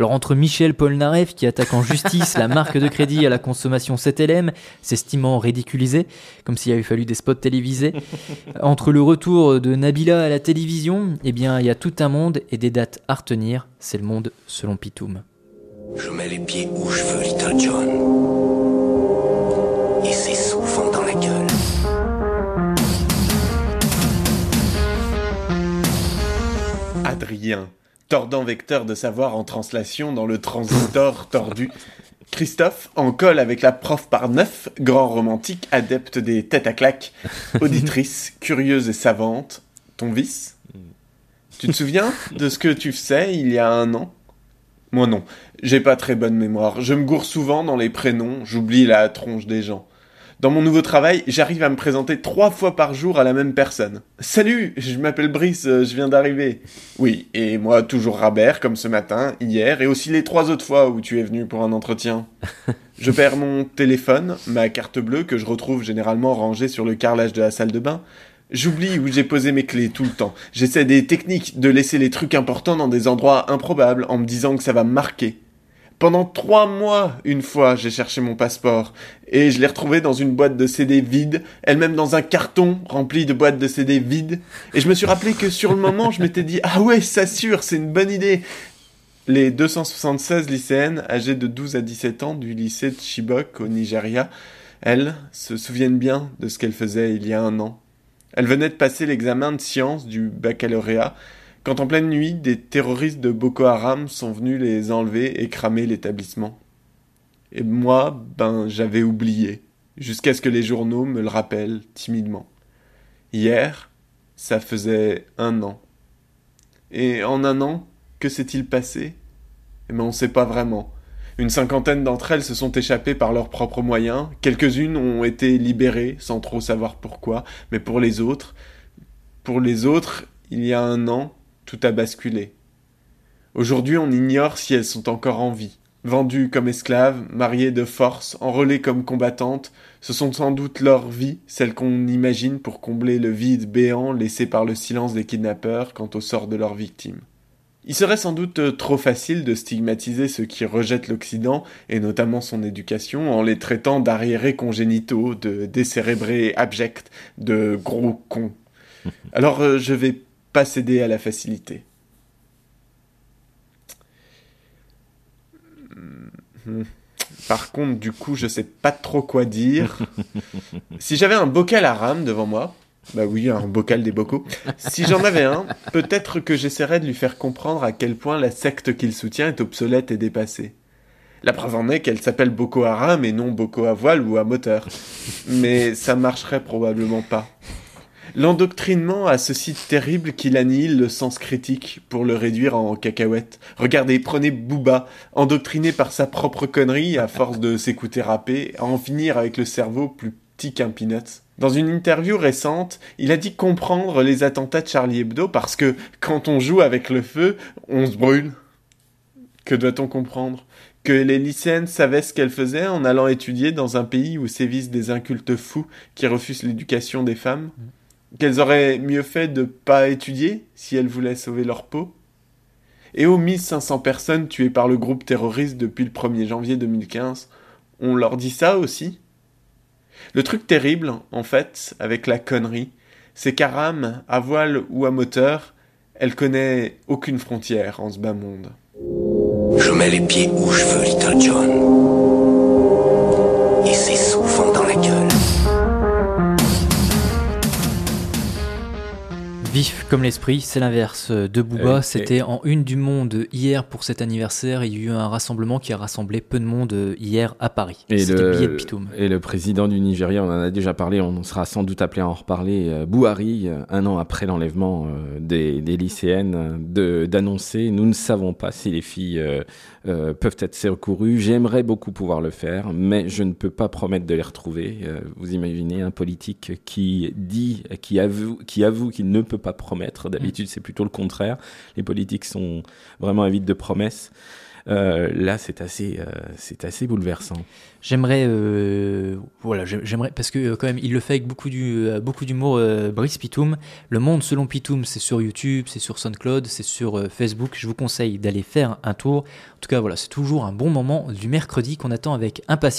Alors entre Michel Polnareff qui attaque en justice la marque de crédit à la consommation 7LM, s'estimant ridiculisé, comme s'il avait fallu des spots télévisés, entre le retour de Nabila à la télévision, eh bien il y a tout un monde et des dates à retenir, c'est le monde selon Pitoum. Je mets les pieds où je veux, Little John. Tordant vecteur de savoir en translation dans le transistor tordu. Christophe, en colle avec la prof par neuf, grand romantique, adepte des têtes à claques, auditrice, curieuse et savante. Ton vice? Tu te souviens de ce que tu faisais il y a un an? Moi non, j'ai pas très bonne mémoire. Je me gourre souvent dans les prénoms, j'oublie la tronche des gens. Dans mon nouveau travail, j'arrive à me présenter trois fois par jour à la même personne. Salut, je m'appelle Brice, euh, je viens d'arriver. Oui, et moi toujours Rabert, comme ce matin, hier, et aussi les trois autres fois où tu es venu pour un entretien. Je perds mon téléphone, ma carte bleue que je retrouve généralement rangée sur le carrelage de la salle de bain. J'oublie où j'ai posé mes clés tout le temps. J'essaie des techniques de laisser les trucs importants dans des endroits improbables en me disant que ça va me marquer. Pendant trois mois, une fois, j'ai cherché mon passeport et je l'ai retrouvé dans une boîte de CD vide, elle-même dans un carton rempli de boîtes de CD vides. Et je me suis rappelé que sur le moment, je m'étais dit ah ouais, ça sûr, c'est une bonne idée. Les 276 lycéennes âgées de 12 à 17 ans du lycée de Chibok au Nigeria, elles se souviennent bien de ce qu'elles faisaient il y a un an. Elles venaient de passer l'examen de sciences du baccalauréat quand en pleine nuit, des terroristes de Boko Haram sont venus les enlever et cramer l'établissement. Et moi, ben, j'avais oublié, jusqu'à ce que les journaux me le rappellent timidement. Hier, ça faisait un an. Et en un an, que s'est-il passé? Eh ben, on sait pas vraiment. Une cinquantaine d'entre elles se sont échappées par leurs propres moyens, quelques-unes ont été libérées sans trop savoir pourquoi, mais pour les autres, pour les autres, il y a un an, tout a basculé. Aujourd'hui, on ignore si elles sont encore en vie. Vendues comme esclaves, mariées de force, enrôlées comme combattantes, ce sont sans doute leurs vies, celles qu'on imagine pour combler le vide béant laissé par le silence des kidnappeurs quant au sort de leurs victimes. Il serait sans doute trop facile de stigmatiser ceux qui rejettent l'Occident, et notamment son éducation, en les traitant d'arriérés congénitaux, de décérébrés abjects, de gros cons. Alors euh, je vais pas céder à la facilité. Hmm. Par contre, du coup, je sais pas trop quoi dire. si j'avais un bocal à rame devant moi, bah oui, un bocal des bocaux. Si j'en avais un, peut-être que j'essaierais de lui faire comprendre à quel point la secte qu'il soutient est obsolète et dépassée. La preuve en est qu'elle s'appelle Boko Haram et non Boko à voile ou à moteur. Mais ça marcherait probablement pas. L'endoctrinement a ceci de terrible qu'il annihile le sens critique pour le réduire en cacahuète. Regardez, prenez Booba, endoctriné par sa propre connerie à force de s'écouter rapper, à en finir avec le cerveau plus petit qu'un peanut. Dans une interview récente, il a dit comprendre les attentats de Charlie Hebdo parce que quand on joue avec le feu, on se brûle. Que doit-on comprendre? Que les lycéennes savaient ce qu'elles faisaient en allant étudier dans un pays où sévissent des incultes fous qui refusent l'éducation des femmes? Qu'elles auraient mieux fait de pas étudier si elles voulaient sauver leur peau Et aux 1500 personnes tuées par le groupe terroriste depuis le 1er janvier 2015, on leur dit ça aussi Le truc terrible, en fait, avec la connerie, c'est qu'à à voile ou à moteur, elle connaît aucune frontière en ce bas monde. Je mets les pieds où je veux, Little John. Vif comme l'esprit, c'est l'inverse de Booba. Euh, C'était en une du monde hier pour cet anniversaire. Il y a eu un rassemblement qui a rassemblé peu de monde hier à Paris. Et C'était le billet de Pitoum. et le président du Nigeria, on en a déjà parlé, on sera sans doute appelé à en reparler, euh, Bouhari, euh, un an après l'enlèvement euh, des, des lycéennes, d'annoncer Nous ne savons pas si les filles euh, euh, peuvent être secourues. J'aimerais beaucoup pouvoir le faire, mais je ne peux pas promettre de les retrouver. Vous imaginez un politique qui dit, qui avoue qui avoue qu'il ne peut pas promettre. D'habitude, c'est plutôt le contraire. Les politiques sont vraiment avides de promesses. Euh, là, c'est assez, euh, c'est assez bouleversant. J'aimerais, euh, voilà, j'ai- j'aimerais parce que quand même, il le fait avec beaucoup du, beaucoup d'humour. Brice Pitoum, Le Monde selon Pitoum, c'est sur YouTube, c'est sur SoundCloud, c'est sur Facebook. Je vous conseille d'aller faire un tour. En tout cas, voilà, c'est toujours un bon moment du mercredi qu'on attend avec impatience.